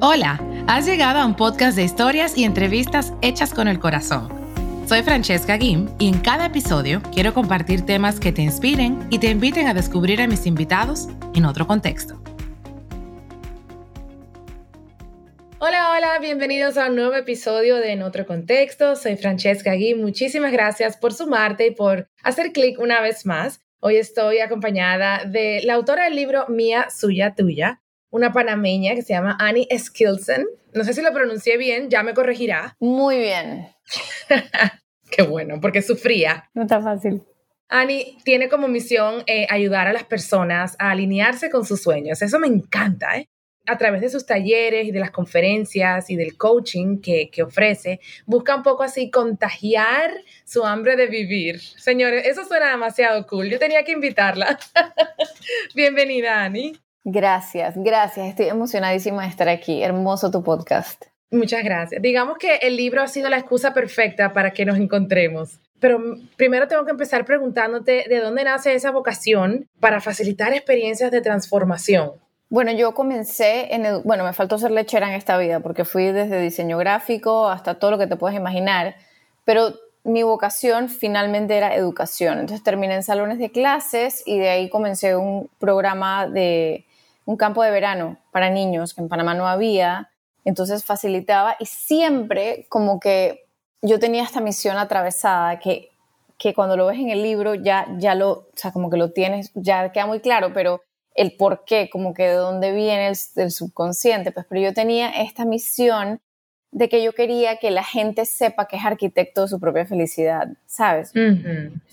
Hola, has llegado a un podcast de historias y entrevistas hechas con el corazón. Soy Francesca Guim y en cada episodio quiero compartir temas que te inspiren y te inviten a descubrir a mis invitados en otro contexto. Hola, hola, bienvenidos a un nuevo episodio de En otro contexto. Soy Francesca Guim. Muchísimas gracias por sumarte y por hacer clic una vez más. Hoy estoy acompañada de la autora del libro Mía, Suya, Tuya, una panameña que se llama Annie Skilson. No sé si lo pronuncié bien, ya me corregirá. Muy bien. Qué bueno, porque sufría. No está fácil. Annie tiene como misión eh, ayudar a las personas a alinearse con sus sueños. Eso me encanta, ¿eh? A través de sus talleres y de las conferencias y del coaching que, que ofrece, busca un poco así contagiar su hambre de vivir. Señores, eso suena demasiado cool. Yo tenía que invitarla. Bienvenida, Annie. Gracias, gracias. Estoy emocionadísima de estar aquí. Hermoso tu podcast. Muchas gracias. Digamos que el libro ha sido la excusa perfecta para que nos encontremos. Pero primero tengo que empezar preguntándote de dónde nace esa vocación para facilitar experiencias de transformación. Bueno, yo comencé en, bueno, me faltó ser lechera en esta vida porque fui desde diseño gráfico hasta todo lo que te puedes imaginar, pero mi vocación finalmente era educación. Entonces terminé en salones de clases y de ahí comencé un programa de un campo de verano para niños que en Panamá no había, entonces facilitaba y siempre como que yo tenía esta misión atravesada que, que cuando lo ves en el libro ya, ya lo, o sea, como que lo tienes, ya queda muy claro, pero el por qué, como que de dónde viene el, subconsciente, pues pero yo tenía esta misión de que yo quería que la gente sepa que es arquitecto de su propia felicidad, ¿sabes?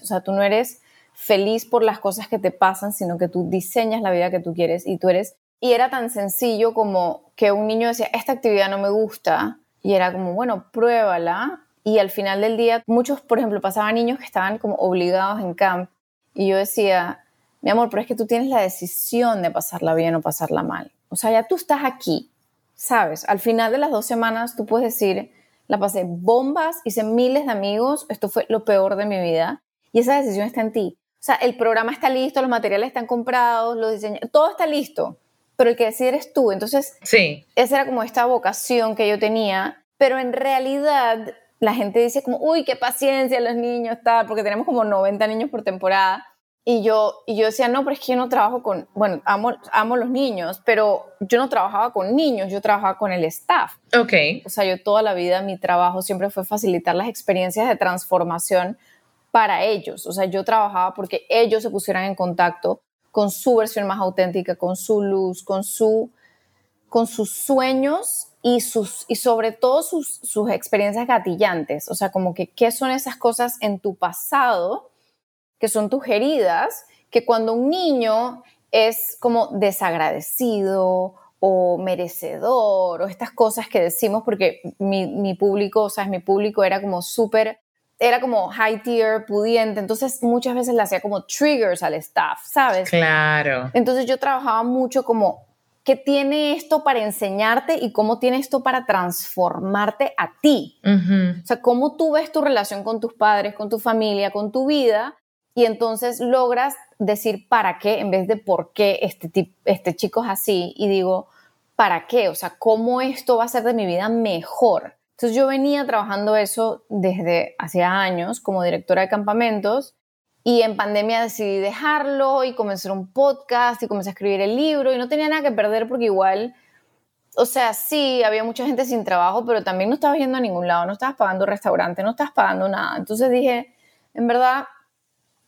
O sea, tú no eres feliz por las cosas que te pasan, sino que tú diseñas la vida que tú quieres y tú eres... Y era tan sencillo como que un niño decía, esta actividad no me gusta, y era como, bueno, pruébala. Y al final del día, muchos, por ejemplo, pasaban niños que estaban como obligados en camp, y yo decía, mi amor, pero es que tú tienes la decisión de pasarla bien o pasarla mal. O sea, ya tú estás aquí, ¿sabes? Al final de las dos semanas tú puedes decir, la pasé bombas, hice miles de amigos, esto fue lo peor de mi vida, y esa decisión está en ti. O sea, el programa está listo, los materiales están comprados, los diseños, todo está listo, pero el que decide eres tú. Entonces, sí. esa era como esta vocación que yo tenía, pero en realidad la gente dice como, uy, qué paciencia los niños, tal, porque tenemos como 90 niños por temporada. Y yo, y yo decía, no, pero es que yo no trabajo con, bueno, amo, amo los niños, pero yo no trabajaba con niños, yo trabajaba con el staff. Ok. O sea, yo toda la vida mi trabajo siempre fue facilitar las experiencias de transformación para ellos. O sea, yo trabajaba porque ellos se pusieran en contacto con su versión más auténtica, con su luz, con, su, con sus sueños y, sus, y sobre todo sus, sus experiencias gatillantes. O sea, como que qué son esas cosas en tu pasado que son tus heridas, que cuando un niño es como desagradecido o merecedor o estas cosas que decimos, porque mi, mi público, o sea, mi público era como súper era como high tier, pudiente, entonces muchas veces le hacía como triggers al staff, ¿sabes? Claro. Entonces yo trabajaba mucho como, ¿qué tiene esto para enseñarte y cómo tiene esto para transformarte a ti? O sea, cómo tú ves tu relación con tus padres, con tu familia, con tu vida, y entonces logras decir para qué en vez de por qué este, este chico es así, y digo, ¿para qué? O sea, ¿cómo esto va a hacer de mi vida mejor? Entonces yo venía trabajando eso desde hacía años como directora de campamentos y en pandemia decidí dejarlo y comenzar un podcast y comencé a escribir el libro y no tenía nada que perder porque igual, o sea, sí, había mucha gente sin trabajo, pero también no estabas yendo a ningún lado, no estabas pagando restaurante, no estabas pagando nada. Entonces dije, en verdad,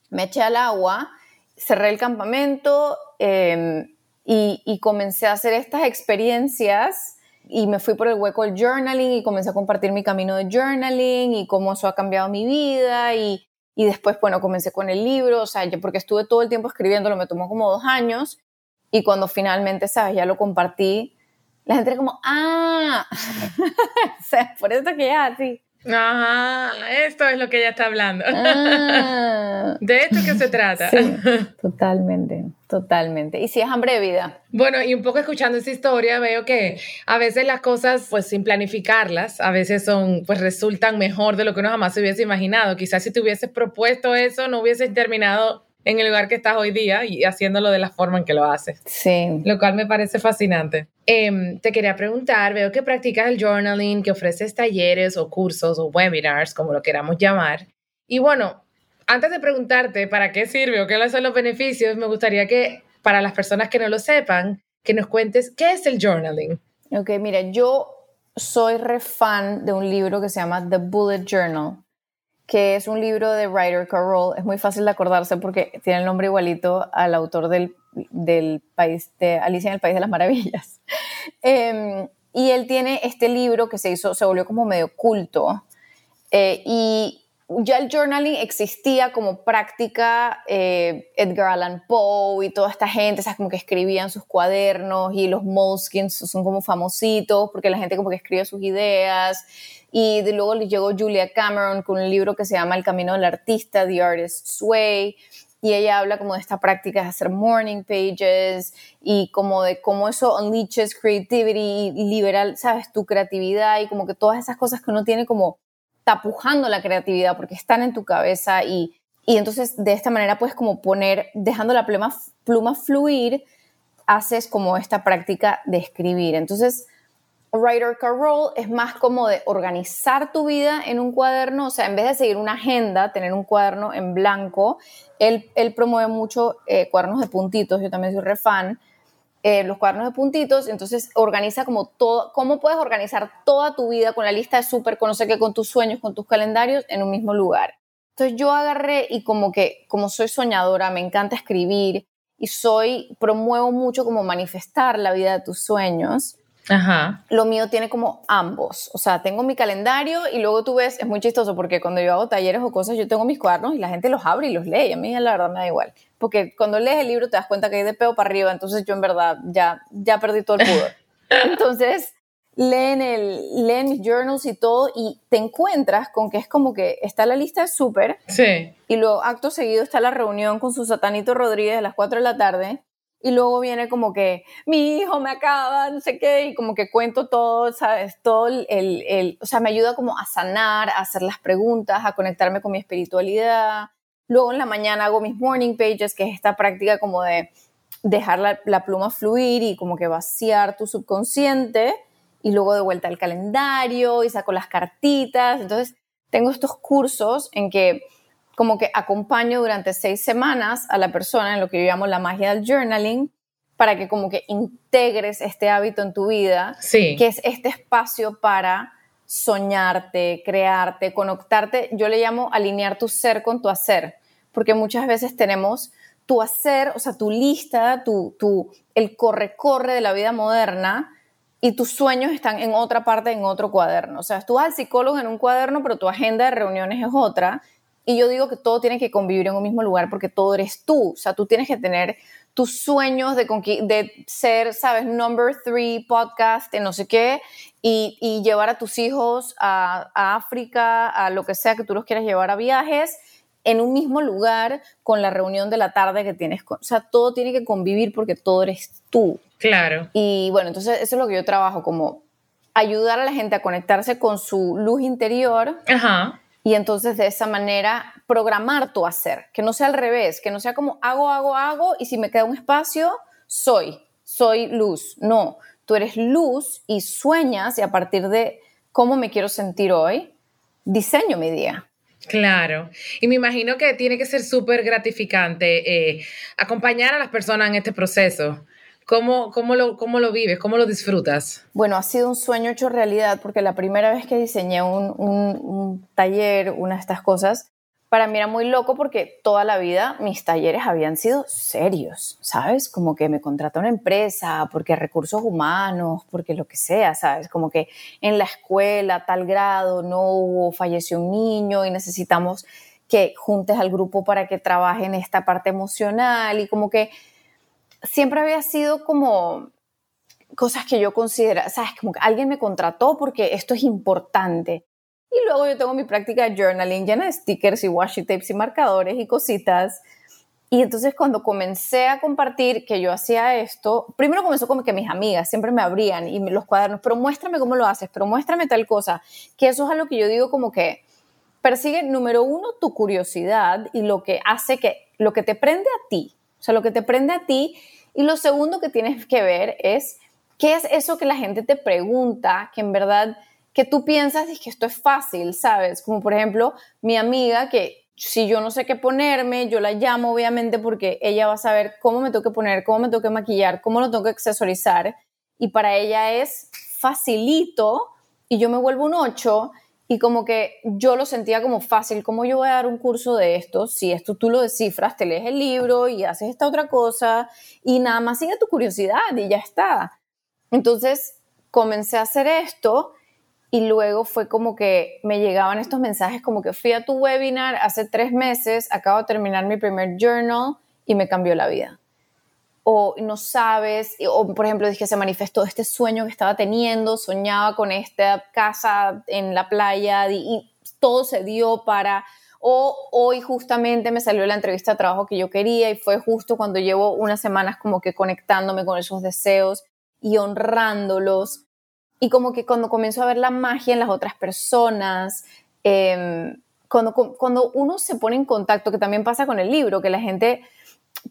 me eché al agua, cerré el campamento em, y comencé a hacer estas experiencias y me fui por el hueco del journaling y comencé a compartir mi camino de journaling y cómo eso ha cambiado mi vida y, y después, bueno, comencé con el libro, o sea, yo porque estuve todo el tiempo escribiéndolo, me tomó como dos años y cuando finalmente, ¿sabes? Ya lo compartí, la gente era como, ah, o sea, por eso que ya, sí. Ajá, esto es lo que ella está hablando. Ah. De esto que se trata. totalmente, totalmente. Y si es hambre de vida. Bueno, y un poco escuchando esa historia veo que a veces las cosas, pues sin planificarlas, a veces son, pues resultan mejor de lo que uno jamás se hubiese imaginado. Quizás si te hubieses propuesto eso, no hubieses terminado en el lugar que estás hoy día y haciéndolo de la forma en que lo haces. Sí. Lo cual me parece fascinante. Em, te quería preguntar, veo que practicas el journaling, que ofreces talleres o cursos o webinars, como lo queramos llamar. Y bueno, antes de preguntarte para qué sirve o qué son los beneficios, me gustaría que para las personas que no lo sepan, que nos cuentes qué es el journaling. Ok, mira, yo soy re fan de un libro que se llama The Bullet Journal, que es un libro de Ryder Carroll. Es muy fácil de acordarse porque tiene el nombre igualito al autor del, del país de Alicia en el País de las Maravillas. Em, y él tiene este libro que se hizo, se volvió como medio culto. Eh, y ya el journaling existía como práctica, eh, Edgar Allan Poe y toda esta gente, ¿sabes? Como que escribían sus cuadernos y los Moleskins son como famositos porque la gente como que escribe sus ideas. Y de luego le llegó Julia Cameron con un libro que se llama El Camino del Artista, The Artist's Way. Y ella habla como de esta práctica de hacer morning pages y como de cómo eso unleashes creativity y libera, ¿sabes? Tu creatividad y como que todas esas cosas que uno tiene como tapujando la creatividad porque están en tu cabeza y, y entonces de esta manera puedes como poner, dejando la pluma, pluma fluir, haces como esta práctica de escribir. Entonces, Writer Carroll es más como de organizar tu vida en un cuaderno, o sea, en vez de seguir una agenda, tener un cuaderno en blanco, él, él promueve mucho eh, cuadernos de puntitos, yo también soy re fan, eh, los cuadernos de puntitos, entonces organiza como todo, cómo puedes organizar toda tu vida con la lista de súper, con no sé qué, con tus sueños, con tus calendarios en un mismo lugar. Entonces yo agarré y como que, como soy soñadora, me encanta escribir y soy, promuevo mucho como manifestar la vida de tus sueños. Ajá. Lo mío tiene como ambos. O sea, tengo mi calendario y luego tú ves, es muy chistoso porque cuando yo hago talleres o cosas, yo tengo mis cuadernos y la gente los abre y los lee. Y a mí la verdad me da igual. Porque cuando lees el libro te das cuenta que hay de peo para arriba, entonces yo en verdad ya, ya perdí todo el pudor. Entonces, leen, el, leen mis journals y todo y te encuentras con que es como que está la lista de súper. Sí. Y luego, acto seguido, está la reunión con su satanito Rodríguez a las 4 de la tarde y luego viene como que mi hijo me acaba, no sé qué, y como que cuento todo, ¿sabes? Todo el, el, o sea, me ayuda como a sanar, a hacer las preguntas, a conectarme con mi espiritualidad. Luego en la mañana hago mis morning pages, que es esta práctica como de dejar la, la pluma fluir y como que vaciar tu subconsciente y luego de vuelta al calendario y saco las cartitas. Entonces, tengo estos cursos en que como que acompaño durante seis semanas a la persona en lo que yo llamo la magia del journaling para que como que integres este hábito en tu vida, sí. que es este espacio para soñarte, crearte, conectarte. Yo le llamo alinear tu ser con tu hacer, porque muchas veces tenemos tu hacer, o sea, tu lista, tu, tu, el corre-corre de la vida moderna, y tus sueños están en otra parte, en otro cuaderno. O sea, tú vas al psicólogo en un cuaderno, pero tu agenda de reuniones es otra. Y yo digo que todo tiene que convivir en un mismo lugar porque todo eres tú. O sea, tú tienes que tener tus sueños de, de ser, sabes, number three podcast no sé qué y, y llevar a tus hijos a, a, África, a lo que sea que tú los quieras llevar a viajes en un mismo lugar con la reunión de la tarde que tienes. Con, o sea, todo tiene que convivir porque todo eres tú. Claro. Y bueno, entonces eso es lo que yo trabajo, como ayudar a la gente a conectarse con su luz interior. Ajá y entonces de esa manera programar tu hacer, que no sea al revés, que no sea como hago, hago, hago y si me queda un espacio, soy, soy luz. No, tú eres luz y sueñas y a partir de cómo me quiero sentir hoy, diseño mi día. Claro, y me imagino que tiene que ser súper gratificante eh, acompañar a las personas en este proceso. ¿Cómo, cómo, lo, ¿Cómo lo vives? ¿Cómo lo disfrutas? Bueno, ha sido un sueño hecho realidad porque la primera vez que diseñé un, un, taller, una de estas cosas, para mí era muy loco porque toda la vida mis talleres habían sido serios, ¿sabes? Como que me contrató una empresa, porque recursos humanos, porque lo que sea, ¿sabes? Como que en la escuela, tal grado, no hubo, falleció un niño y necesitamos que juntes al grupo para que trabajen esta parte emocional y como que siempre había sido como cosas que yo considero, sabes, como que alguien me contrató porque esto es importante. Y luego yo tengo mi práctica de journaling llena de stickers y washi tapes y marcadores y cositas. Y entonces cuando comencé a compartir que yo hacía esto, primero comenzó como que mis amigas siempre me abrían y los cuadernos, pero muéstrame cómo lo haces, pero muéstrame tal cosa, que eso es algo que yo digo como que persigue, número uno, tu curiosidad y lo que hace que, lo que te prende a ti, o sea, lo que te prende a ti. Y lo segundo que tienes que ver es qué es eso que la gente te pregunta, que en verdad, que tú piensas y que esto es fácil, ¿sabes? Como por ejemplo, mi amiga que si yo no sé qué ponerme, yo la llamo obviamente porque ella va a saber cómo me tengo que poner, cómo me tengo que maquillar, cómo lo tengo que accesorizar. Y para ella es facilito y yo me vuelvo un 8 y como que yo lo sentía como fácil, ¿cómo yo voy a dar un curso de esto? Si esto tú lo descifras, te lees el libro y haces esta otra cosa y nada más sigue tu curiosidad y ya está. Entonces comencé a hacer esto y luego fue como que me llegaban estos mensajes como que fui a tu webinar hace tres meses, acabo de terminar mi primer journal y me cambió la vida. O no sabes, o por ejemplo dije, se manifestó este sueño que estaba teniendo, soñaba con esta casa en la playa y, todo se dio para, o hoy justamente me salió la entrevista de trabajo que yo quería y fue justo cuando llevo unas semanas como que conectándome con esos deseos y honrándolos. Y como que cuando comienzo a ver la magia en las otras personas, em, cuando, cuando uno se pone en contacto, que también pasa con el libro, que la gente,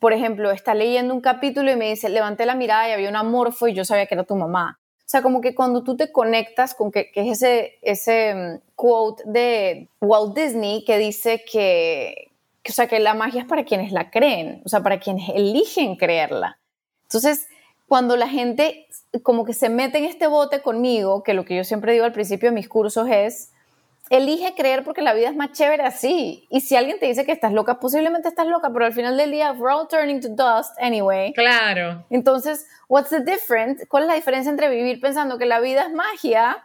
por ejemplo, está leyendo un capítulo y me dice, levanté la mirada y había un amorfo y yo sabía que era tu mamá. O sea, como que cuando tú te conectas con que, que es ese, ese em, quote de Walt Disney que dice que, que, o sea, que la magia es para quienes la creen, o sea, para quienes eligen creerla. Entonces, cuando la gente como que se mete en este bote conmigo, que lo que yo siempre digo al principio de mis cursos es, elige creer porque la vida es más chévere así. Y si alguien te dice que estás loca, posiblemente estás loca, pero al final del día, we're all turning to dust anyway. Claro. Entonces, what's the difference? ¿Cuál es la diferencia entre vivir pensando que la vida es magia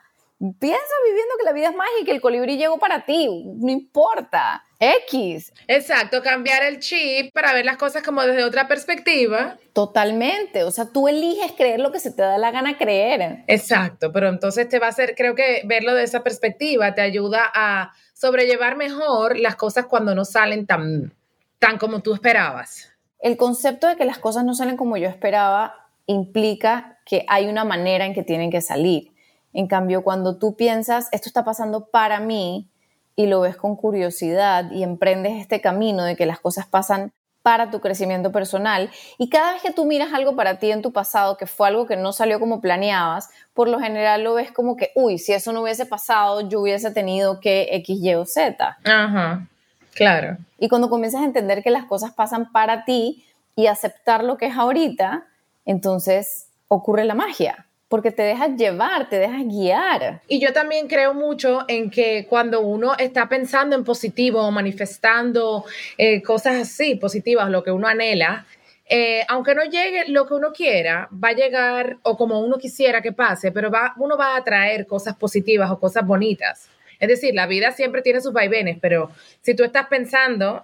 piensa viviendo que la vida es mágica, que el colibrí llegó para ti, no importa. X. Exacto, cambiar el chip para ver las cosas como desde otra perspectiva. Totalmente, o sea, tú eliges creer lo que se te da la gana creer. Exacto, pero entonces te va a hacer, creo que verlo de esa perspectiva te ayuda a sobrellevar mejor las cosas cuando no salen tan, tan como tú esperabas. El concepto de que las cosas no salen como yo esperaba implica que hay una manera en que tienen que salir. En cambio, cuando tú piensas, esto está pasando para mí y lo ves con curiosidad y emprendes este camino de que las cosas pasan para tu crecimiento personal y cada vez que tú miras algo para ti en tu pasado que fue algo que no salió como planeabas, por lo general lo ves como que, uy, si eso no hubiese pasado, yo hubiese tenido que X, Y o Z. Ajá, claro. Y cuando comienzas a entender que las cosas pasan para ti y aceptar lo que es ahorita, entonces ocurre la magia porque te dejas llevar, te dejas guiar. Y yo también creo mucho en que cuando uno está pensando en positivo manifestando eh, cosas así, positivas, lo que uno anhela, eh, aunque no llegue lo que uno quiera, va a llegar o como uno quisiera que pase, pero va, uno va a atraer cosas positivas o cosas bonitas. Es decir, la vida siempre tiene sus vaivenes, pero si tú estás pensando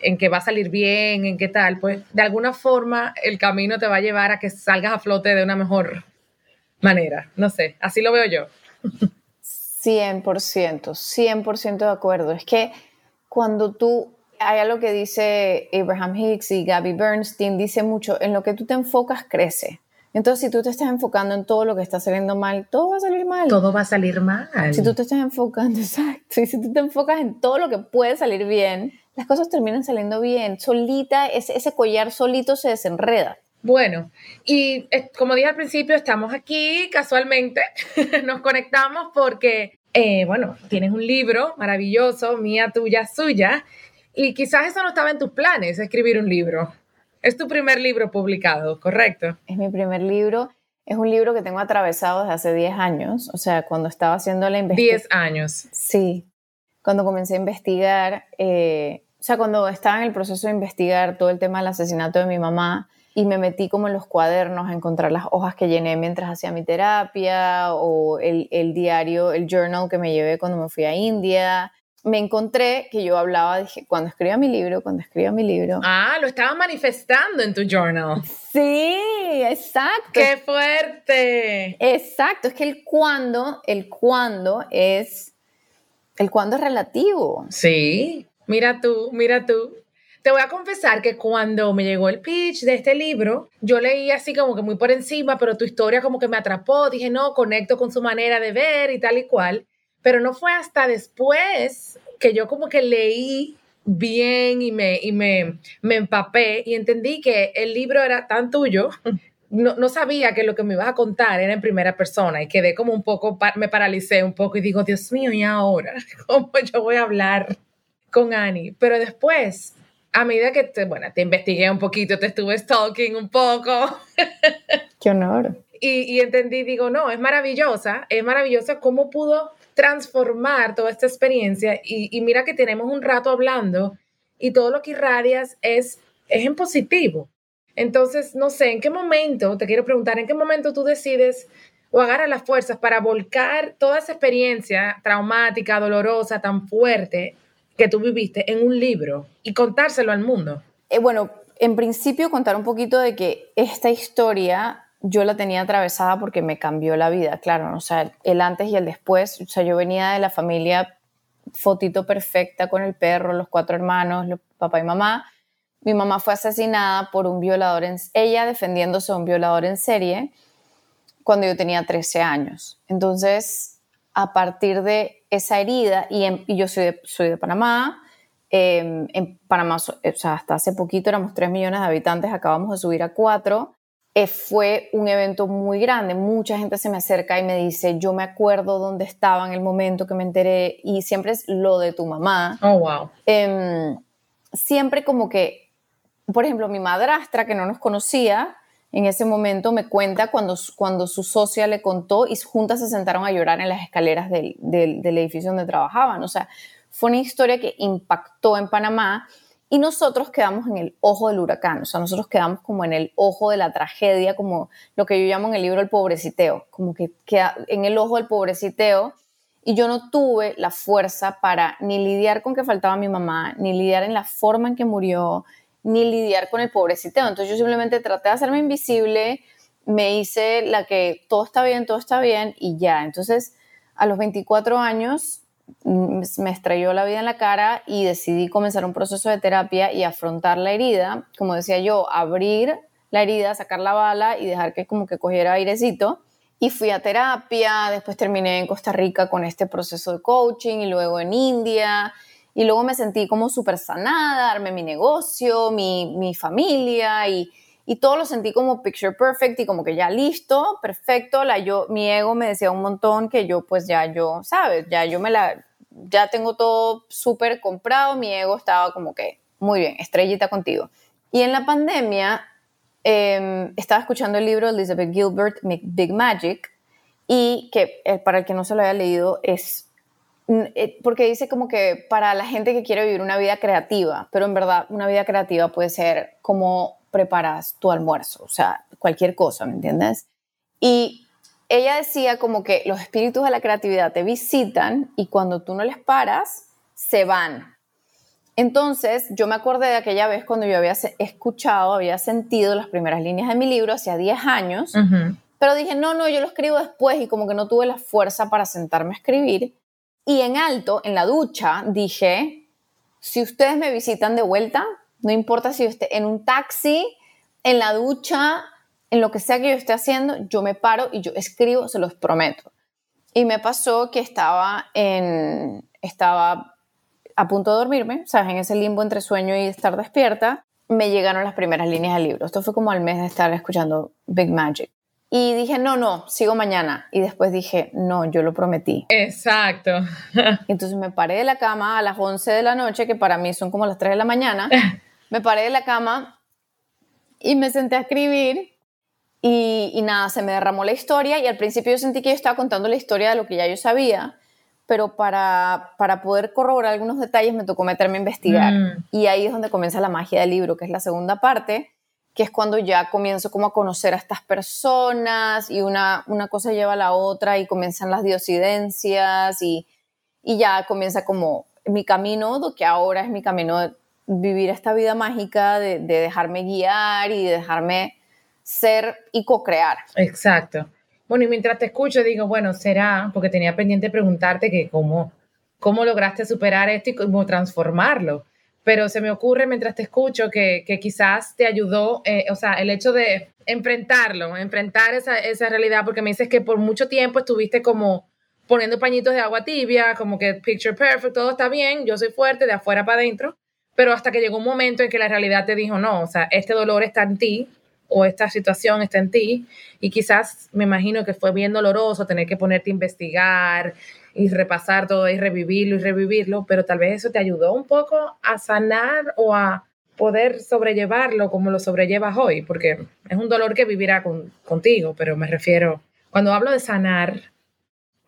en que va a salir bien, en qué tal, pues de alguna forma el camino te va a llevar a que salgas a flote de una mejor manera. No sé, así lo veo yo. 100%, 100% de acuerdo. Es que cuando tú, hay algo que dice Abraham Hicks y Gabby Bernstein, dice mucho, en lo que tú te enfocas crece. Entonces, si tú te estás enfocando en todo lo que está saliendo mal, todo va a salir mal. Todo va a salir mal. Si tú te estás enfocando, exacto, y si tú te enfocas en todo lo que puede salir bien, las cosas terminan saliendo bien. Solita, ese, ese collar solito se desenreda. Bueno, y eh, como dije al principio, estamos aquí casualmente, nos conectamos porque, eh, bueno, tienes un libro maravilloso, mía, tuya, suya, y quizás eso no estaba en tus planes, escribir un libro. Es tu primer libro publicado, ¿correcto? Es mi primer libro. Es un libro que tengo atravesado desde hace 10 años, o sea, cuando estaba haciendo la investigación. 10 años. Sí, cuando comencé a investigar, eh, o sea, cuando estaba en el proceso de investigar todo el tema del asesinato de mi mamá, y me metí como en los cuadernos a encontrar las hojas que llené mientras hacía mi terapia o el, el, diario, el journal que me llevé cuando me fui a India. Me encontré que yo hablaba, dije, cuando escriba mi libro, cuando escriba mi libro. Ah, lo estaba manifestando en tu journal. Sí, exacto. ¡Qué fuerte! Exacto, es que el cuándo, el cuándo es, el cuándo es relativo. Sí, mira tú, mira tú. Te voy a confesar que cuando me llegó el pitch de este libro, yo leí así como que muy por encima, pero tu historia como que me atrapó. Dije, no, conecto con su manera de ver y tal y cual. Pero no fue hasta después, que yo como que leí bien y me, y me, me empapé y entendí que el libro era tan tuyo no, no, sabía que lo que me ibas a contar era en primera persona y quedé como un poco, me paralicé un poco y digo, Dios mío, ¿y ahora? ¿Cómo yo voy a hablar con Annie? Pero después, a medida que, te, bueno, te investigué un poquito, te estuve stalking un poco. Qué honor. Y, y entendí, digo, no, es maravillosa, es maravillosa cómo pudo transformar toda esta experiencia y, y mira que tenemos un rato hablando y todo lo que irradias es, es en positivo entonces, no sé, ¿en qué momento, te quiero preguntar, en qué momento tú decides o agarras las fuerzas para volcar toda esa experiencia traumática, dolorosa, tan fuerte que tú viviste en un libro y contárselo al mundo? Eh, bueno, en principio contar un poquito de que esta historia yo la tenía atravesada porque me cambió la vida, claro, o sea, el antes y el después, o sea, yo venía de la familia fotito perfecta con el perro, los cuatro hermanos, papá y mamá, mi mamá fue asesinada por un violador, ella defendiéndose de un violador en serie cuando yo tenía 13 años. Entonces, a partir de esa herida, y, yo soy de, soy de Panamá, em, en Panamá, o sea, hasta hace poquito éramos 3 millones de habitantes, acabamos de subir a 4. Eh, fue un evento muy grande, mucha gente se me acerca y me dice, yo me acuerdo dónde estaba en el momento que me enteré, y siempre es lo de tu mamá. Oh, wow. Em, siempre como que por ejemplo, mi madrastra, que no nos conocía, en ese momento me cuenta cuando, cuando su socia le contó y juntas se sentaron a llorar en las escaleras del, del, edificio donde trabajaban. O sea, fue una historia que impactó en Panamá y nosotros quedamos en el ojo del huracán. O sea, nosotros quedamos como en el ojo de la tragedia, como lo que yo llamo en el libro el pobreciteo, como que queda en el ojo del pobreciteo. Y yo no tuve la fuerza para ni lidiar con que faltaba mi mamá, ni lidiar en la forma en que murió, ni lidiar con el pobrecito. Entonces yo simplemente traté de hacerme invisible, me hice la que todo está bien, todo está bien y ya. Entonces a los 24 años mm, me estrelló la vida en la cara y decidí comenzar un proceso de terapia y afrontar la herida. Como decía yo, abrir la herida, sacar la bala y dejar que como que cogiera airecito. Y fui a terapia, después terminé en Costa Rica con este proceso de coaching y luego en India y luego me sentí como súper sanada, armé mi negocio, mi, mi familia y, y, todo lo sentí como picture perfect y como que ya listo, perfecto. La, yo, mi ego me decía un montón que yo pues ya yo, ¿sabes? Ya yo me la, ya tengo todo súper comprado, mi ego estaba como que, muy bien, estrellita contigo. Y en la pandemia em, estaba escuchando el libro de Elizabeth Gilbert, Big Magic, y que eh, para el que no se lo haya leído es eh, porque dice como que para la gente que quiere vivir una vida creativa, pero en verdad una vida creativa puede ser como preparas tu almuerzo, o sea, cualquier cosa, ¿me entiendes? Y ella decía como que los espíritus de la creatividad te visitan y cuando tú no les paras, se van. Entonces, yo me acordé de aquella vez cuando yo había escuchado, había sentido las primeras líneas de mi libro, hacía 10 años, pero dije, no, no, yo lo escribo después y como que no tuve la fuerza para sentarme a escribir. Y en alto, en la ducha, dije, si ustedes me visitan de vuelta, no importa si yo esté en un taxi, en la ducha, en lo que sea que yo esté haciendo, yo me paro y yo escribo, se los prometo. Y me pasó que estaba en, estaba a punto de dormirme, ¿sabes? En ese limbo entre sueño y estar despierta, me llegaron las primeras líneas del libro. Esto fue como al mes de estar escuchando Big Magic. Y dije, no, no, sigo mañana. Y después dije, no, yo lo prometí. Exacto. Entonces me paré de la cama a las 11 de la noche, que para mí son como las 3 de la mañana. Me paré de la cama y me senté a escribir. Y, y nada, se me derramó la historia. Y al principio yo sentí que yo estaba contando la historia de lo que ya yo sabía. Pero para, para poder corroborar algunos detalles me tocó meterme a investigar. Mm. Y ahí es donde comienza la magia del libro, que es la segunda parte que es cuando ya comienzo como a conocer a estas personas y una, una cosa lleva a la otra y comienzan las diosidencias y, y ya comienza como mi camino, lo que ahora es mi camino de vivir esta vida mágica, de, de dejarme guiar y de dejarme ser y co-crear. Exacto. Bueno, y mientras te escucho, digo, bueno, será, porque tenía pendiente preguntarte que cómo, cómo lograste superar esto y cómo transformarlo pero se me ocurre mientras te escucho que, quizás te ayudó, eh, o sea, el hecho de enfrentarlo, enfrentar esa, esa, realidad, porque me dices que por mucho tiempo estuviste como poniendo pañitos de agua tibia, como que picture perfect, todo está bien, yo soy fuerte de afuera para adentro, pero hasta que llegó un momento en que la realidad te dijo, no, o sea, este dolor está en ti o esta situación está en ti y quizás me imagino que fue bien doloroso tener que ponerte a investigar y repasar todo y revivirlo y revivirlo, pero tal vez eso te ayudó un poco a sanar o a poder sobrellevarlo como lo sobrellevas hoy, porque es un dolor que vivirá contigo, pero me refiero, cuando hablo de sanar,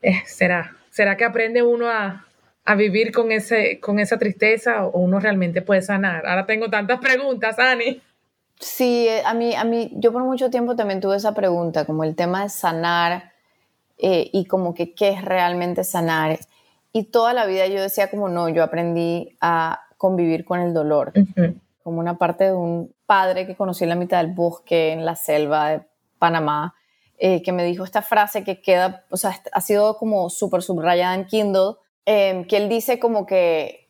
eh, será, será que aprende uno a, a, vivir con, ese, con esa tristeza o uno realmente puede sanar. Ahora tengo tantas preguntas, Ani. Sí, eh, a mí, a mí, yo por mucho tiempo también tuve esa pregunta, como el tema de sanar eh, y como que qué es realmente sanar. Y toda la vida yo decía como no, yo aprendí a convivir con el dolor como una parte de un padre que conocí en la mitad del bosque, en la selva de Panamá, eh, que me dijo esta frase que queda, o sea, ha sido como súper subrayada en Kindle, em, que él dice como que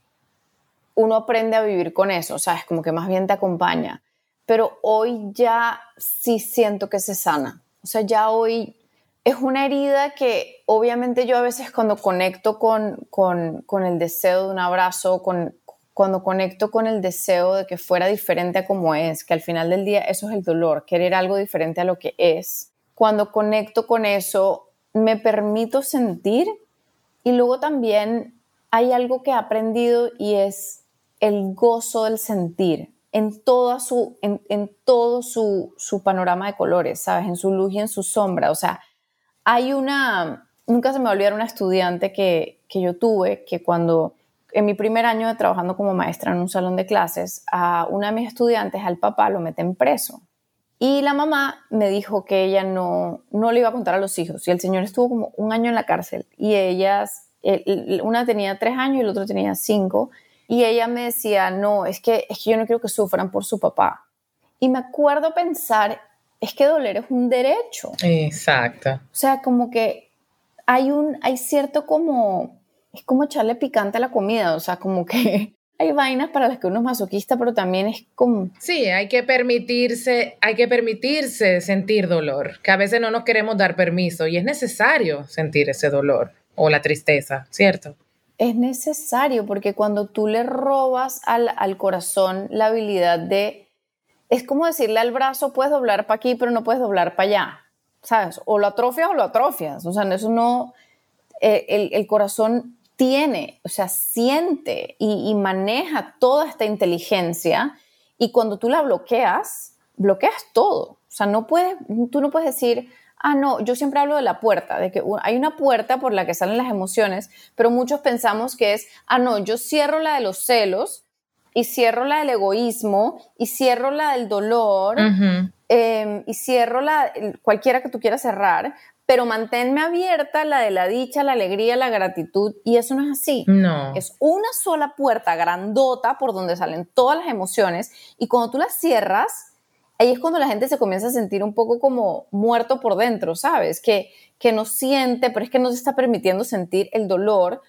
uno aprende a vivir con eso, o sea, es como que más bien te acompaña. Pero hoy ya sí siento que se sana. O sea, ya hoy es una herida que obviamente yo a veces cuando conecto con, con, con el deseo de un abrazo, con, cuando conecto con el deseo de que fuera diferente a como es, que al final del día eso es el dolor, querer algo diferente a lo que es. Cuando conecto con eso, me permito sentir y luego también hay algo que he aprendido y es el gozo del sentir en, toda su, en, todo su, su, panorama de colores, ¿sabes? En su luz y en su sombra. O sea, hay una, nunca se me va a olvidar una estudiante que, que yo tuve que cuando en mi primer año de trabajando como maestra en un salón de clases, a una de mis estudiantes, al papá, lo meten preso. Y la mamá me dijo que ella no, no le iba a contar a los hijos. Y el señor estuvo como un año en la cárcel. Y ellas, una tenía tres años y el otro tenía cinco. Y ella me decía, no, es que, es que yo no quiero que sufran por su papá. Y me acuerdo pensar, es que doler es un derecho. Exacto. O sea, como que hay un, hay cierto como es como echarle picante a la comida, o sea, como que hay vainas para las que uno es masoquista, pero también es como... Sí, hay que permitirse, hay que permitirse sentir dolor, que a veces no nos queremos dar permiso y es necesario sentir ese dolor o la tristeza, ¿cierto? Es necesario porque cuando tú le robas al, al corazón la habilidad de... Es como decirle al brazo, puedes doblar para aquí, pero no puedes doblar para allá, ¿sabes? O lo atrofias o lo atrofias, o sea, eso no... Eh, el, el corazón tiene, o sea, siente y, maneja toda esta inteligencia y cuando tú la bloqueas, bloqueas todo. O sea, no puedes, tú no puedes decir, ah, no, yo siempre hablo de la puerta, de que hay una puerta por la que salen las emociones, pero muchos pensamos que es, ah, no, yo cierro la de los celos y cierro la del egoísmo y cierro la del dolor em, y cierro la, cualquiera que tú quieras cerrar, pero manténme abierta la de la dicha, la alegría, la gratitud, y eso no es así. No. Es una sola puerta grandota por donde salen todas las emociones, y cuando tú las cierras, ahí es cuando la gente se comienza a sentir un poco como muerto por dentro, ¿sabes? Que, que no siente, pero es que no se está permitiendo sentir el dolor.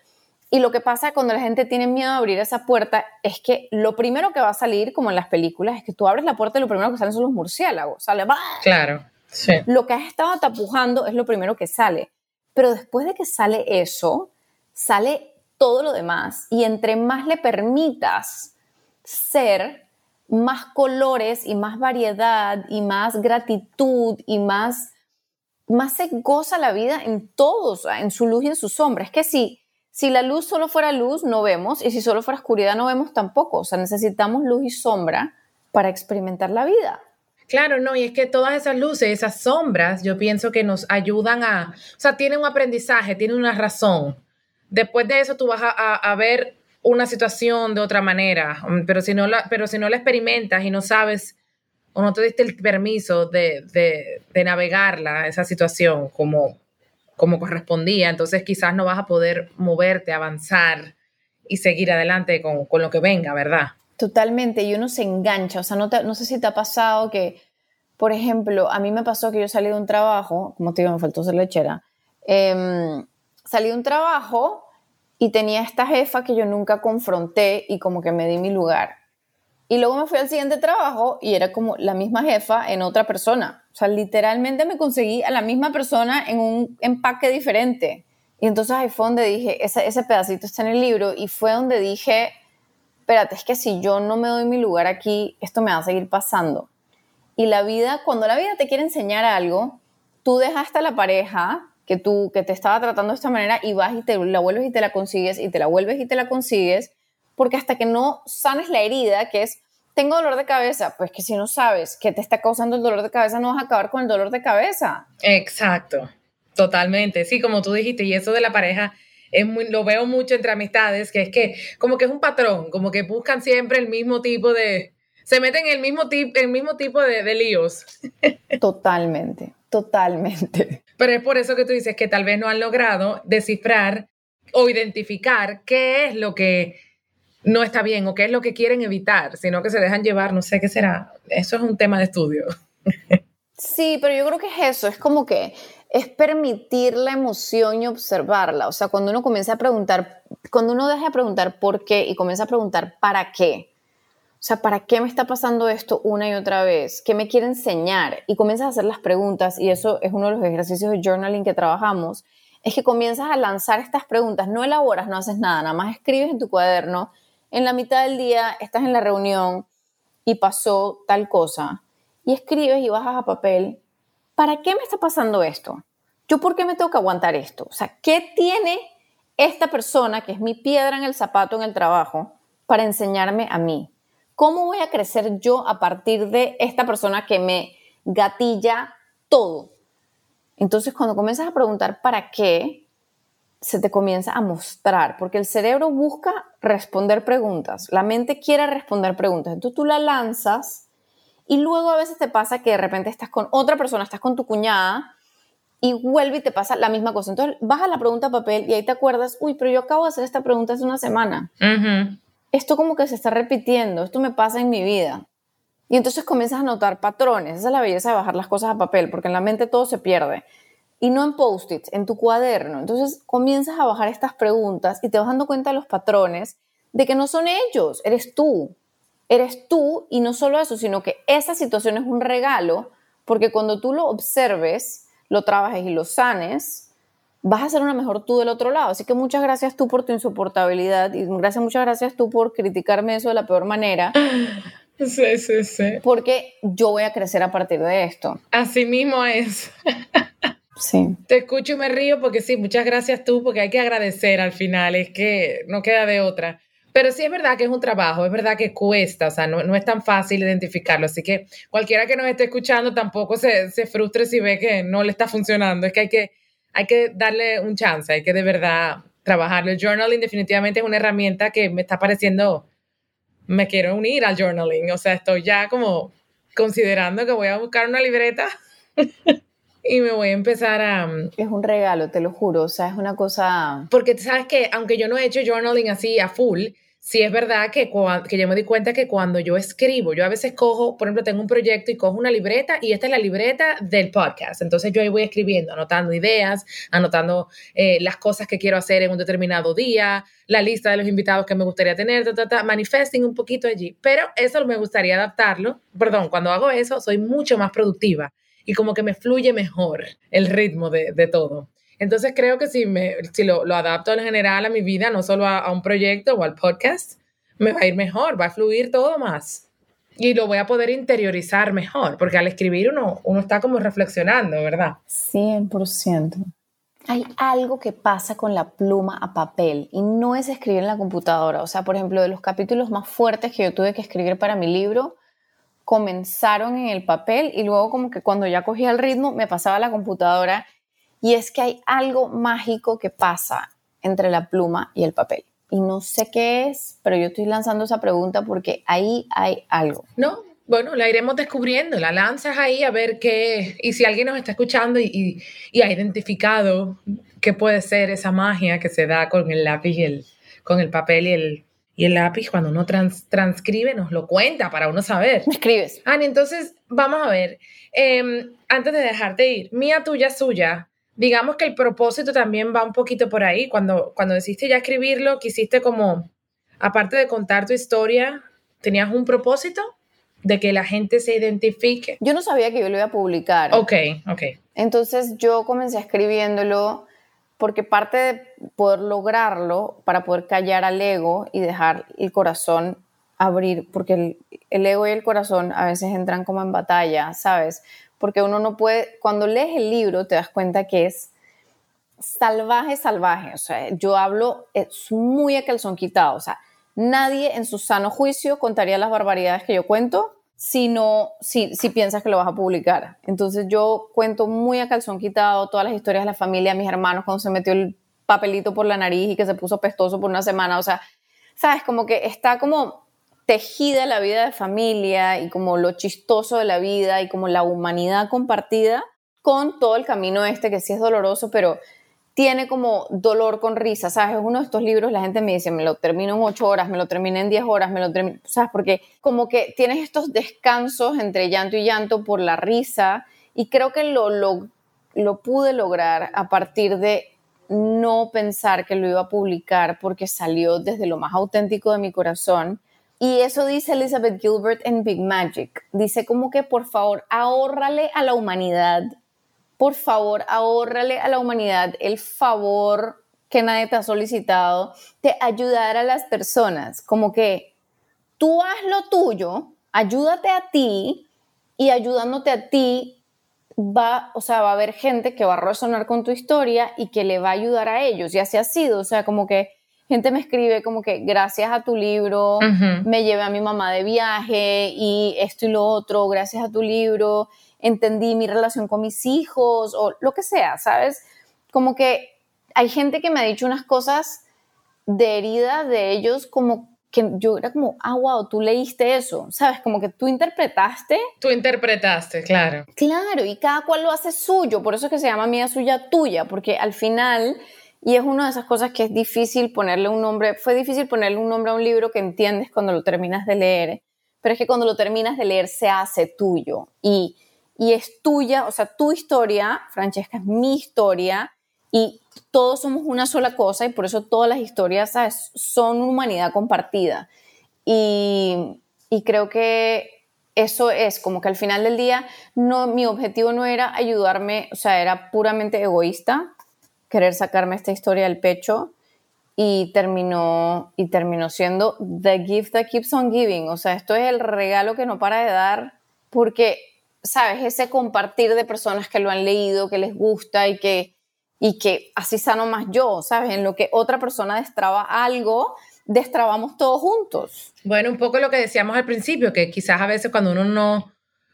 Y lo que pasa cuando la gente tiene miedo de abrir esa puerta es que lo primero que va a salir, como en las películas, es que tú abres la puerta y lo primero que salen son los murciélagos. Sale, ¡bah! Claro. Lo que has estado tapujando es lo primero que sale. Pero después de que sale eso, sale todo lo demás. Y entre más le permitas ser, más colores y más variedad y más gratitud y más, más se goza la vida en todos, en su luz y en su sombra. Es que si, si la luz solo fuera luz, no vemos, y si solo fuera oscuridad, no vemos tampoco. O sea, necesitamos luz y sombra para experimentar la vida. Claro, no, y es que todas esas luces, esas sombras, yo pienso que nos ayudan a, o sea, tienen un aprendizaje, tienen una razón. Después de eso tú vas a, ver una situación de otra manera, mm, pero si no la, pero si no la experimentas y no sabes o no te diste el permiso de, de, navegarla, esa situación como, como correspondía, entonces quizás no vas a poder moverte, avanzar y seguir adelante con, con lo que venga, ¿verdad? Totalmente, y uno se engancha, o sea, no, no sé si te ha pasado que, por ejemplo, a mí me pasó que yo salí de un trabajo, como te digo, me faltó ser lechera, em, salí de un trabajo y tenía esta jefa que yo nunca confronté y como que me di mi lugar. Y luego me fui al siguiente trabajo y era como la misma jefa en otra persona. O sea, literalmente me conseguí a la misma persona en un empaque diferente. Y entonces ahí fue donde dije, ese, ese pedacito está en el libro y fue donde dije, espérate, es que si yo no me doy mi lugar aquí, esto me va a seguir pasando. Y la vida, cuando la vida te quiere enseñar algo, tú dejaste a la pareja que tú, que te estaba tratando de esta manera y vas y te la vuelves y te la consigues y te la vuelves y te la consigues, porque hasta que no sanes la herida, que es, tengo dolor de cabeza, pues que si no sabes que te está causando el dolor de cabeza, no vas a acabar con el dolor de cabeza. Exacto, totalmente. Sí, como tú dijiste, y eso de la pareja es muy, lo veo mucho entre amistades, que es que como que es un patrón, como que buscan siempre el mismo tipo de, se meten en el mismo, tipo el mismo tipo de, de líos. Totalmente, totalmente. Pero es por eso que tú dices que tal vez no han logrado descifrar o identificar qué es lo que no está bien o qué es lo que quieren evitar, sino que se dejan llevar, no sé qué será. Eso es un tema de estudio. Sí, pero yo creo que es eso, es como que es permitir la emoción y observarla. O sea, cuando uno comienza a preguntar, cuando uno deja de preguntar por qué y comienza a preguntar para qué. O sea, ¿para qué me está pasando esto una y otra vez? ¿Qué me quiere enseñar? Y comienzas a hacer las preguntas, y eso es uno de los ejercicios de journaling que trabajamos, es que comienzas a lanzar estas preguntas, no elaboras, no haces nada, nada más escribes en tu cuaderno, en la mitad del día estás en la reunión y pasó tal cosa, y escribes y bajas a papel ¿para qué me está pasando esto? ¿Yo por qué me tengo que aguantar esto? O sea, ¿qué tiene esta persona, que es mi piedra en el zapato en el trabajo, para enseñarme a mí? ¿Cómo voy a crecer yo a partir de esta persona que me gatilla todo? Entonces, cuando comienzas a preguntar para qué, se te comienza a mostrar, porque el cerebro busca responder preguntas, la mente quiere responder preguntas, entonces tú la lanzas y luego a veces te pasa que de repente estás con otra persona, estás con tu cuñada y vuelve y te pasa la misma cosa. Entonces vas a la pregunta papel y ahí te acuerdas, uy, pero yo acabo de hacer esta pregunta hace una semana. Esto como que se está repitiendo, esto me pasa en mi vida. Y entonces comienzas a notar patrones. Esa es la belleza de bajar las cosas a papel, porque en la mente todo se pierde. Y no en post-its, en tu cuaderno. Entonces comienzas a bajar estas preguntas y te vas dando cuenta de los patrones de que no son ellos, eres tú eres tú y no solo eso, sino que esa situación es un regalo porque cuando tú lo observes, lo trabajes y lo sanes, vas a ser una mejor tú del otro lado. Así que muchas gracias tú por tu insoportabilidad y gracias, muchas gracias tú por criticarme eso de la peor manera. Sí, sí, sí. Porque yo voy a crecer a partir de esto. Así mismo es. Sí. Te escucho y me río porque sí, muchas gracias tú, porque hay que agradecer al final, es que no queda de otra. Pero sí es verdad que es un trabajo, es verdad que cuesta, o sea, no, no es tan fácil identificarlo. Así que cualquiera que nos esté escuchando tampoco se, se, frustre si ve que no le está funcionando. Es que hay, que hay que darle un chance, hay que de verdad trabajarlo. El journaling definitivamente es una herramienta que me está pareciendo, me quiero unir al journaling. O sea, estoy ya como considerando que voy a buscar una libreta. y me voy a empezar a... Es un regalo, te lo juro, o sea, es una cosa... Porque sabes que, aunque yo no he hecho journaling así a full, sí es verdad que, que yo me di cuenta que cuando yo escribo, yo a veces cojo, por ejemplo, tengo un proyecto y cojo una libreta y esta es la libreta del podcast. Entonces yo ahí voy escribiendo, anotando ideas, anotando eh, las cosas que quiero hacer en un determinado día, la lista de los invitados que me gustaría tener, ta, ta, ta, manifesting un poquito allí. Pero eso me gustaría adaptarlo. Perdón, cuando hago eso soy mucho más productiva y como que me fluye mejor el ritmo de, de todo. Entonces creo que si, me, si lo, lo, adapto en general a mi vida, no solo a, un proyecto o al podcast, me va a ir mejor, va a fluir todo más. Y lo voy a poder interiorizar mejor, porque al escribir uno, uno está como reflexionando, ¿verdad? 100%. Hay algo que pasa con la pluma a papel y no es escribir en la computadora. O sea, por ejemplo, de los capítulos más fuertes que yo tuve que escribir para mi libro, comenzaron en el papel y luego como que cuando ya cogía el ritmo me pasaba a la computadora y es que hay algo mágico que pasa entre la pluma y el papel. Y no sé qué es, pero yo estoy lanzando esa pregunta porque ahí hay algo. No, bueno, la iremos descubriendo. La lanzas ahí a ver qué. Y si alguien nos está escuchando y, y, ha identificado qué puede ser esa magia que se da con el lápiz y el, con el papel y el, y el lápiz, cuando uno trans, transcribe, nos lo cuenta para uno saber. Me escribes. Ani, entonces, vamos a ver. Eh, antes de dejarte ir, mía, tuya, suya digamos que el propósito también va un poquito por ahí. Cuando, cuando decidiste ya escribirlo, quisiste como, aparte de contar tu historia, ¿tenías un propósito? De que la gente se identifique. Yo no sabía que yo lo iba a publicar. Ok, ok. Entonces yo comencé escribiéndolo porque parte de poder lograrlo, para poder callar al ego y dejar el corazón abrir, porque el, el ego y el corazón a veces entran como en batalla, ¿sabes? Porque uno no puede, cuando lees el libro te das cuenta que es salvaje, salvaje. O sea, yo hablo es muy a calzón quitado. O sea, nadie en su sano juicio contaría las barbaridades que yo cuento si, no, si, si piensas que lo vas a publicar. Entonces yo cuento muy a calzón quitado todas las historias de la familia, mis hermanos, cuando se metió el papelito por la nariz y que se puso pestoso por una semana. O sea, sabes, como que está como tejida la vida de familia y como lo chistoso de la vida y como la humanidad compartida con todo el camino este que sí es doloroso, pero tiene como dolor con risa, ¿sabes? Es uno de estos libros, la gente me dice, me lo termino en ocho horas, me lo terminé en diez horas, me lo termino, ¿sabes? Porque como que tienes estos descansos entre llanto y llanto por la risa y creo que lo, lo, lo pude lograr a partir de no pensar que lo iba a publicar porque salió desde lo más auténtico de mi corazón. Y eso dice Elizabeth Gilbert en Big Magic. Dice como que por favor ahórrale a la humanidad por favor, ahórrale a la humanidad el favor que nadie te ha solicitado de ayudar a las personas. Como que tú haz lo tuyo, ayúdate a ti y ayudándote a ti va, o sea, va a haber gente que va a resonar con tu historia y que le va a ayudar a ellos. Y así ha sido, o sea, como que gente me escribe como que gracias a tu libro me llevé a mi mamá de viaje y esto y lo otro, gracias a tu libro entendí mi relación con mis hijos o lo que sea, ¿sabes? Como que hay gente que me ha dicho unas cosas de herida de ellos como que yo era como, ah, wow, tú leíste eso, ¿sabes? Como que tú interpretaste. Tú interpretaste, claro. Claro, y cada cual lo hace suyo, por eso es que se llama mía suya tuya, porque al final, y es una de esas cosas que es difícil ponerle un nombre, fue difícil ponerle un nombre a un libro que entiendes cuando lo terminas de leer, pero es que cuando lo terminas de leer se hace tuyo. Y y es tuya, o sea, tu historia, Francesca, es mi historia y todos somos una sola cosa y por eso todas las historias son humanidad compartida. Y, y, creo que eso es como que al final del día no, mi objetivo no era ayudarme, o sea, era puramente egoísta, querer sacarme esta historia del pecho y terminó, y terminó siendo the gift that keeps on giving, o sea, esto es el regalo que no para de dar porque ¿sabes? Ese compartir de personas que lo han leído, que les gusta y que, y que así sano más yo, ¿sabes? En lo que otra persona destraba algo, destrabamos todos juntos. Bueno, un poco lo que decíamos al principio, que quizás a veces cuando uno no,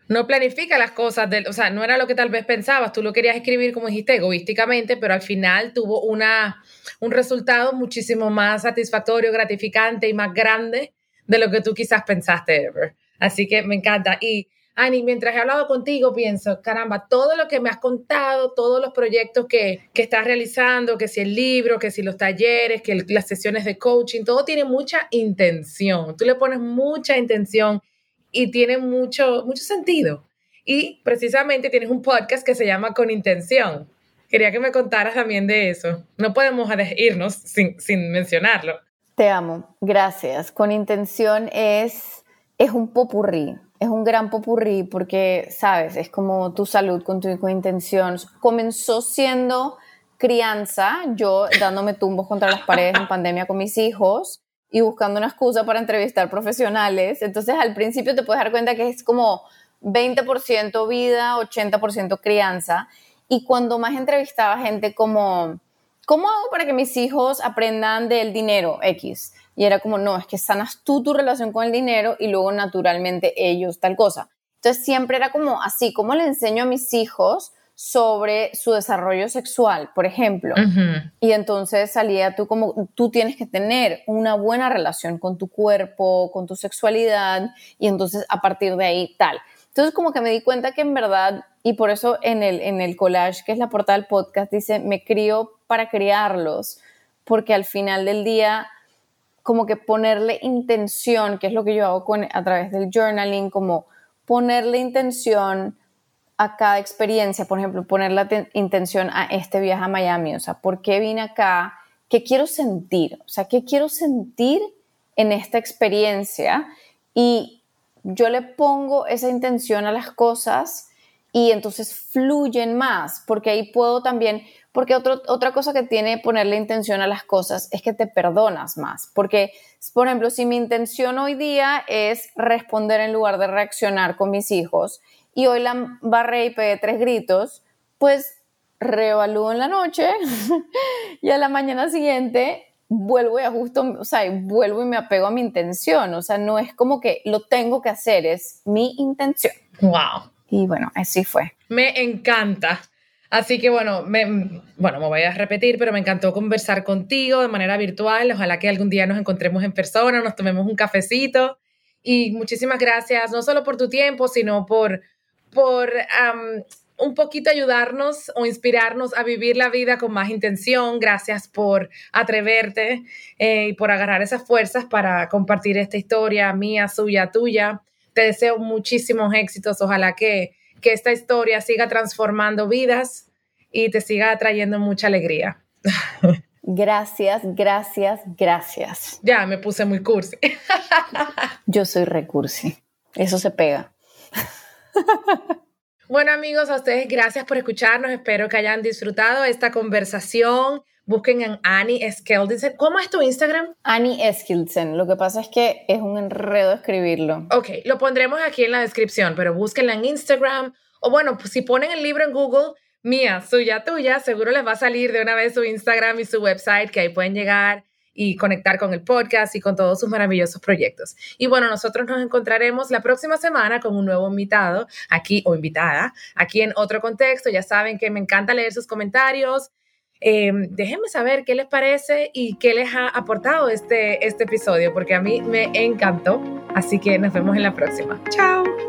no planifica las cosas, o sea, no era lo que tal vez pensabas, tú lo querías escribir, como dijiste, egoísticamente, pero al final tuvo una, un resultado muchísimo más satisfactorio, gratificante y más grande de lo que tú quizás pensaste ever. Así que me encanta. Y Ani, mientras he hablado contigo, pienso, caramba, todo lo que me has contado, todos los proyectos que, que estás realizando, que si el libro, que si los talleres, que las sesiones de coaching, todo tiene mucha intención. Tú le pones mucha intención y tiene mucho, mucho sentido. Y precisamente tienes un podcast que se llama Con Intención. Quería que me contaras también de eso. No podemos irnos sin, sin mencionarlo. Te amo, gracias. Con Intención es, es un popurrí es un gran popurrí porque, sabes, es como tu salud con tu intención. Comenzó siendo crianza, yo dándome tumbos contra las paredes en pandemia con mis hijos y buscando una excusa para entrevistar profesionales. Entonces, al principio te puedes dar cuenta que es como 20% vida, 80% crianza. Y cuando más entrevistaba gente como, ¿cómo hago para que mis hijos aprendan del dinero X? Y era como, no, es que sanas tú tu relación con el dinero y luego naturalmente ellos tal cosa. Entonces siempre era como así, ¿cómo le enseño a mis hijos sobre su desarrollo sexual, por ejemplo? Y entonces salía tú como, tú tienes que tener una buena relación con tu cuerpo, con tu sexualidad, y entonces a partir de ahí tal. Entonces como que me di cuenta que en verdad, y por eso en el, en el collage, que es la portada del podcast, dice, me crío para criarlos, porque al final del día como que ponerle intención, que es lo que yo hago con, a través del journaling, como ponerle intención a cada experiencia, por ejemplo, ponerle intención a este viaje a Miami, o sea, ¿por qué vine acá? ¿Qué quiero sentir? O sea, ¿qué quiero sentir en esta experiencia? Y yo le pongo esa intención a las cosas y entonces fluyen más, porque ahí puedo también, Porque otra cosa que tiene ponerle intención a las cosas es que te perdonas más. Porque, por ejemplo, si mi intención hoy día es responder en lugar de reaccionar con mis hijos y hoy la barré y pegué tres gritos, pues reevalúo en la noche y a la mañana siguiente vuelvo y ajusto, o sea, vuelvo y me apego a mi intención. O sea, no es como que lo tengo que hacer, es mi intención. Wow. Y bueno, así fue. Me encanta. Así que bueno, me, bueno, me voy a repetir, pero me encantó conversar contigo de manera virtual. Ojalá que algún día nos encontremos en persona, nos tomemos un cafecito. Y muchísimas gracias, no solo por tu tiempo, sino por, por un poquito ayudarnos o inspirarnos a vivir la vida con más intención. Gracias por atreverte eh, y por agarrar esas fuerzas para compartir esta historia mía, suya, tuya. Te deseo muchísimos éxitos. Ojalá que, que esta historia siga transformando vidas y te siga trayendo mucha alegría. Gracias, gracias, gracias. Ya, me puse muy cursi. Yo soy recursi. Eso se pega. Bueno amigos, a ustedes gracias por escucharnos. Espero que hayan disfrutado esta conversación. Busquen en Annie Eskildsen. ¿Cómo es tu Instagram? Annie Eskildsen. Lo que pasa es que es un enredo escribirlo. Ok, lo pondremos aquí en la descripción, pero búsquenla en Instagram. O bueno, pues si ponen el libro en Google, mía, suya, tuya, seguro les va a salir de una vez su Instagram y su website, que ahí pueden llegar y conectar con el podcast y con todos sus maravillosos proyectos. Y bueno, nosotros nos encontraremos la próxima semana con un nuevo invitado aquí o invitada, aquí en otro contexto. Ya saben que me encanta leer sus comentarios. Eh, déjenme saber qué les parece y qué les ha aportado este, este episodio, porque a mí me encantó. Así que nos vemos en la próxima. Chao.